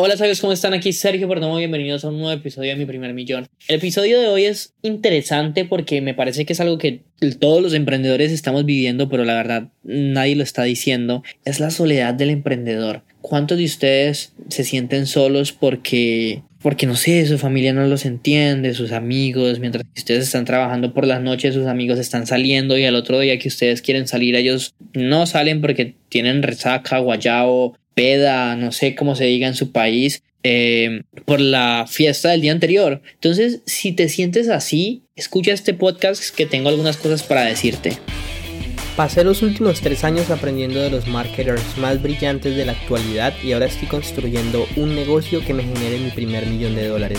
Hola sabios, ¿cómo están? Aquí Sergio Perdomo, bienvenidos a un nuevo episodio de Mi Primer Millón. El episodio de hoy es interesante porque me parece que es algo que todos los emprendedores estamos viviendo, pero la verdad nadie lo está diciendo. Es la soledad del emprendedor. ¿Cuántos de ustedes se sienten solos porque porque no sé, su familia no los entiende, sus amigos, mientras que ustedes están trabajando por las noches, sus amigos están saliendo y al otro día que ustedes quieren salir, ellos no salen porque tienen resaca, guayabo, peda, no sé cómo se diga en su país, eh, por la fiesta del día anterior. Entonces, si te sientes así, escucha este podcast que tengo algunas cosas para decirte. Pasé los últimos tres años aprendiendo de los marketers más brillantes de la actualidad y ahora estoy construyendo un negocio que me genere mi primer millón de dólares.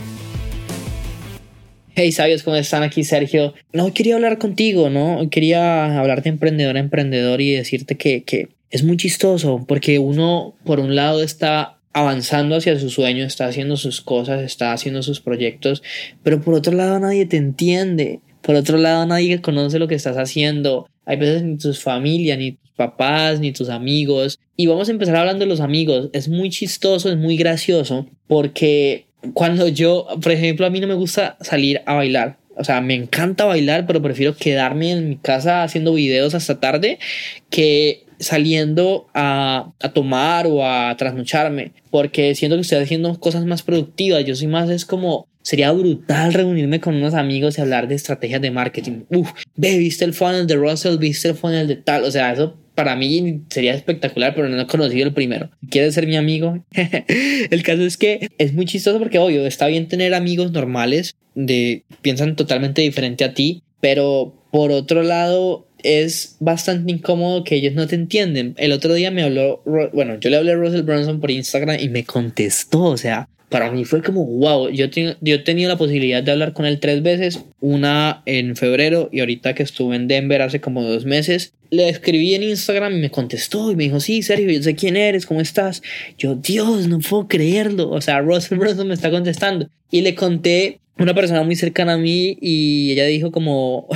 Hey sabios, ¿cómo están? Aquí Sergio. No, quería hablar contigo, ¿no? Quería hablarte emprendedor a emprendedor y decirte que, que es muy chistoso porque uno, por un lado, está avanzando hacia su sueño, está haciendo sus cosas, está haciendo sus proyectos, pero por otro lado nadie te entiende. Por otro lado nadie conoce lo que estás haciendo. Hay veces ni tus familia, ni tus papás, ni tus amigos. Y vamos a empezar hablando de los amigos. Es muy chistoso, es muy gracioso porque cuando yo, por ejemplo, a mí no me gusta salir a bailar. O sea, me encanta bailar, pero prefiero quedarme en mi casa haciendo videos hasta tarde que saliendo a, a, tomar o a trasnocharme, porque siento que estoy haciendo cosas más productivas. Yo soy más, es como, sería brutal reunirme con unos amigos y hablar de estrategias de marketing. Uf, ve, viste el funnel de Russell, viste el funnel de tal. O sea, eso para mí sería espectacular, pero no he conocido el primero. ¿Quieres ser mi amigo? el caso es que es muy chistoso porque, obvio, está bien tener amigos normales, de piensan totalmente diferente a ti, pero por otro lado es bastante incómodo que ellos no te entienden. El otro día me habló, bueno, yo le hablé a Russell Brunson por Instagram y me contestó, o sea, para mí fue como, wow, yo, yo he tenido la posibilidad de hablar con él tres veces, una en febrero y ahorita que estuve en Denver hace como dos meses, le escribí en Instagram y me contestó y me dijo, sí, Sergio, yo sé quién eres, ¿cómo estás? Yo, Dios, no puedo creerlo, o sea, Russell Brunson me está contestando. Y le conté una persona muy cercana a mí y ella dijo como,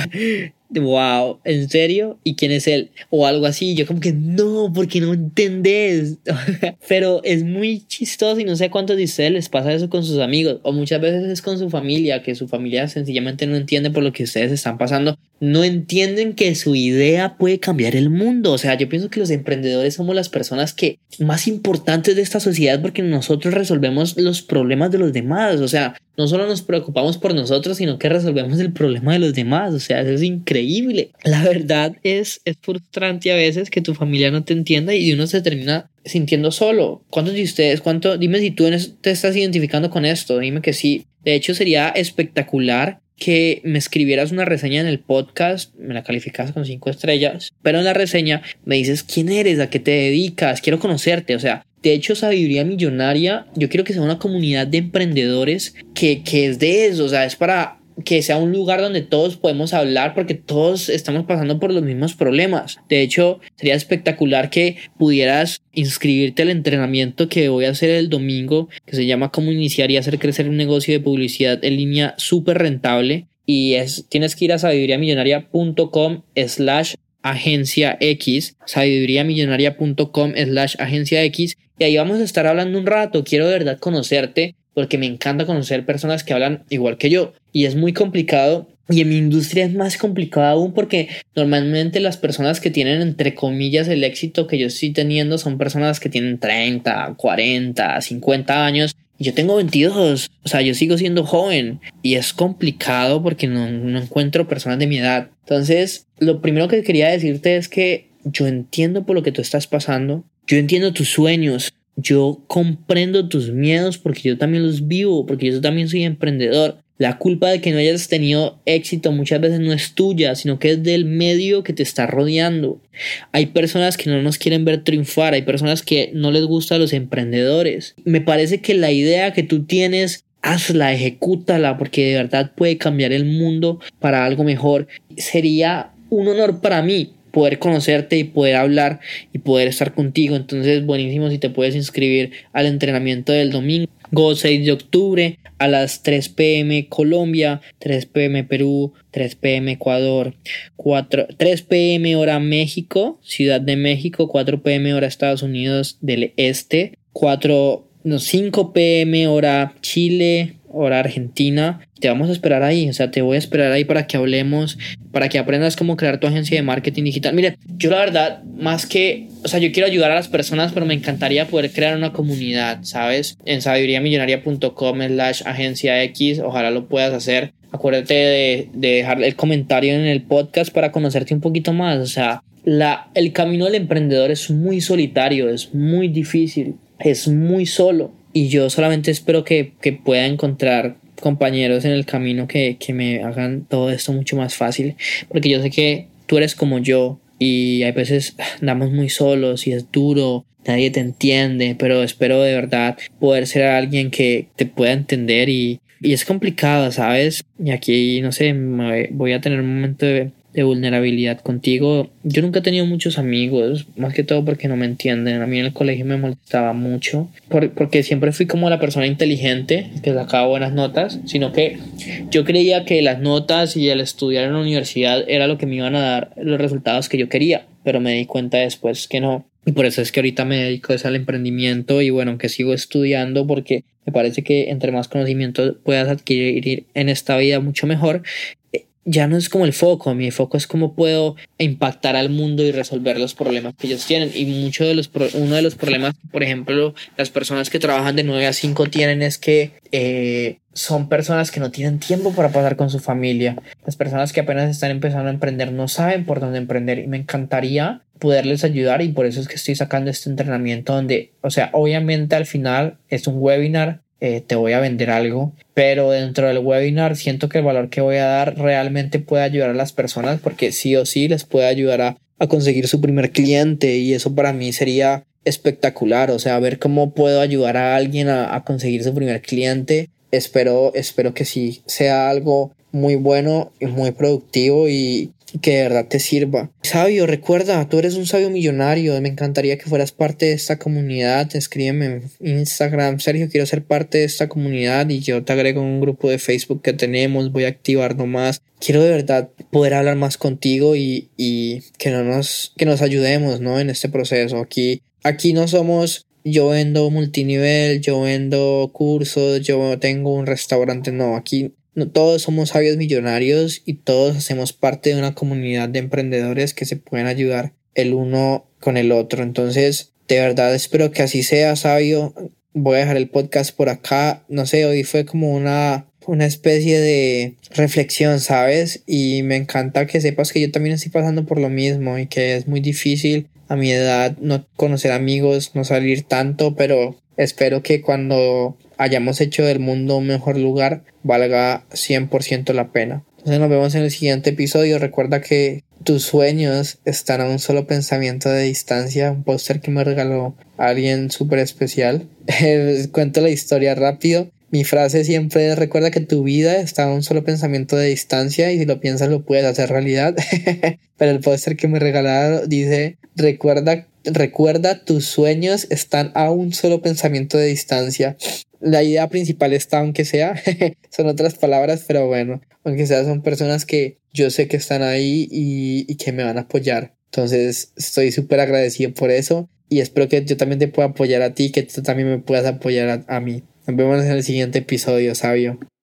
wow, ¿en serio? ¿Y quién es él? O algo así. Yo como que no, porque no entendés. Pero es muy chistoso y no sé cuántos de ustedes les pasa eso con sus amigos. O muchas veces es con su familia, que su familia sencillamente no entiende por lo que ustedes están pasando. No entienden que su idea puede cambiar el mundo. O sea, yo pienso que los emprendedores somos las personas que más importantes de esta sociedad porque nosotros resolvemos los problemas de los demás. O sea, no solo nos preocupamos por nosotros, sino que resolvemos el problema de los demás. O sea, eso es increíble. La verdad es, es frustrante a veces que tu familia no te entienda y uno se termina sintiendo solo. ¿Cuántos de ustedes, cuánto, dime si tú te estás identificando con esto? Dime que sí. De hecho, sería espectacular que me escribieras una reseña en el podcast, me la calificas con cinco estrellas, pero en la reseña me dices quién eres, a qué te dedicas, quiero conocerte, o sea, de hecho, Sabiduría Millonaria, yo quiero que sea una comunidad de emprendedores que, que es de eso, o sea, es para que sea un lugar donde todos podemos hablar porque todos estamos pasando por los mismos problemas. De hecho, sería espectacular que pudieras inscribirte al entrenamiento que voy a hacer el domingo, que se llama Cómo iniciar y hacer crecer un negocio de publicidad en línea súper rentable. Y es, tienes que ir a sabiduriamillonaria.com slash agencia X, sabiduriamillonaria.com slash agencia X. Y ahí vamos a estar hablando un rato. Quiero de verdad conocerte porque me encanta conocer personas que hablan igual que yo y es muy complicado y en mi industria es más complicado aún porque normalmente las personas que tienen entre comillas el éxito que yo estoy teniendo son personas que tienen 30, 40, 50 años y yo tengo 22, o sea, yo sigo siendo joven y es complicado porque no, no encuentro personas de mi edad. Entonces, lo primero que quería decirte es que yo entiendo por lo que tú estás pasando, yo entiendo tus sueños, yo comprendo tus miedos porque yo también los vivo, porque yo también soy emprendedor. La culpa de que no hayas tenido éxito muchas veces no es tuya, sino que es del medio que te está rodeando. Hay personas que no nos quieren ver triunfar, hay personas que no les gustan los emprendedores. Me parece que la idea que tú tienes hazla, ejecútala, porque de verdad puede cambiar el mundo para algo mejor. Sería un honor para mí poder conocerte y poder hablar y poder estar contigo. Entonces, buenísimo si te puedes inscribir al entrenamiento del domingo. 6 de octubre a las 3 pm Colombia, 3 pm Perú, 3 pm Ecuador, 4, 3 pm hora México, Ciudad de México, 4 pm hora Estados Unidos del Este, 4, no, 5 pm hora Chile, hora Argentina. Te vamos a esperar ahí, o sea, te voy a esperar ahí para que hablemos, para que aprendas cómo crear tu agencia de marketing digital. Mire, yo la verdad, más que, o sea, yo quiero ayudar a las personas, pero me encantaría poder crear una comunidad, ¿sabes? En sabiduriamillonaria.com slash agencia X, ojalá lo puedas hacer. Acuérdate de, de dejar el comentario en el podcast para conocerte un poquito más, o sea, la, el camino del emprendedor es muy solitario, es muy difícil, es muy solo y yo solamente espero que, que pueda encontrar compañeros en el camino que, que, me hagan todo esto mucho más fácil, porque yo sé que tú eres como yo y hay veces andamos muy solos y es duro, nadie te entiende, pero espero de verdad poder ser alguien que te pueda entender y, y es complicado, ¿sabes? Y aquí, no sé, voy a tener un momento de, de vulnerabilidad contigo. Yo nunca he tenido muchos amigos, más que todo porque no me entienden. A mí en el colegio me molestaba mucho, porque siempre fui como la persona inteligente que sacaba buenas notas, sino que yo creía que las notas y el estudiar en la universidad era lo que me iban a dar los resultados que yo quería, pero me di cuenta después que no. Y por eso es que ahorita me dedico al emprendimiento y bueno, aunque sigo estudiando porque me parece que entre más conocimiento puedas adquirir en esta vida mucho mejor ya no es como el foco, mi foco es cómo puedo impactar al mundo y resolver los problemas que ellos tienen. Y mucho de los uno de los problemas, por ejemplo, las personas que trabajan de 9 a 5 tienen es que eh, son personas que no tienen tiempo para pasar con su familia. Las personas que apenas están empezando a emprender no saben por dónde emprender y me encantaría poderles ayudar y por eso es que estoy sacando este entrenamiento donde, o sea, obviamente al final es un webinar eh, te voy a vender algo, pero dentro del webinar siento que el valor que voy a dar realmente puede ayudar a las personas porque sí o sí les puede ayudar a, conseguir su primer cliente y eso para mí sería espectacular, o sea, ver cómo puedo ayudar a alguien a, a conseguir su primer cliente. Espero, espero que sí sea algo muy bueno y muy productivo y, que de verdad te sirva. Sabio, recuerda, tú eres un sabio millonario. Me encantaría que fueras parte de esta comunidad. Escríbeme en Instagram, Sergio, quiero ser parte de esta comunidad y yo te agrego un grupo de Facebook que tenemos. Voy a activar nomás. Quiero de verdad poder hablar más contigo y, y que no nos, que nos ayudemos, ¿no? En este proceso. Aquí, aquí no somos yo vendo multinivel, yo vendo cursos, yo tengo un restaurante. No, aquí no todos somos sabios millonarios y todos hacemos parte de una comunidad de emprendedores que se pueden ayudar el uno con el otro. Entonces, de verdad espero que así sea, sabio. Voy a dejar el podcast por acá. No sé, hoy fue como una, una especie de reflexión, ¿sabes? Y me encanta que sepas que yo también estoy pasando por lo mismo y que es muy difícil a mi edad no conocer amigos, no salir tanto, pero espero que cuando hayamos hecho del mundo un mejor lugar valga 100% la pena. Entonces nos vemos en el siguiente episodio. Recuerda que tus sueños están a un solo pensamiento de distancia. Un póster que me regaló alguien súper especial. Cuento la historia rápido. Mi frase siempre es recuerda que tu vida está a un solo pensamiento de distancia y si lo piensas lo puedes hacer realidad. Pero el póster que me regalaron dice recuerda recuerda tus sueños están a un solo pensamiento de distancia la idea principal está, aunque sea, son otras palabras, pero bueno, aunque sea, son personas que yo sé que están ahí y, que me van a apoyar. Entonces, estoy súper agradecido por eso y espero que yo también te pueda apoyar a ti, que tú también me puedas apoyar a, a mí. Nos vemos en el siguiente episodio, sabio.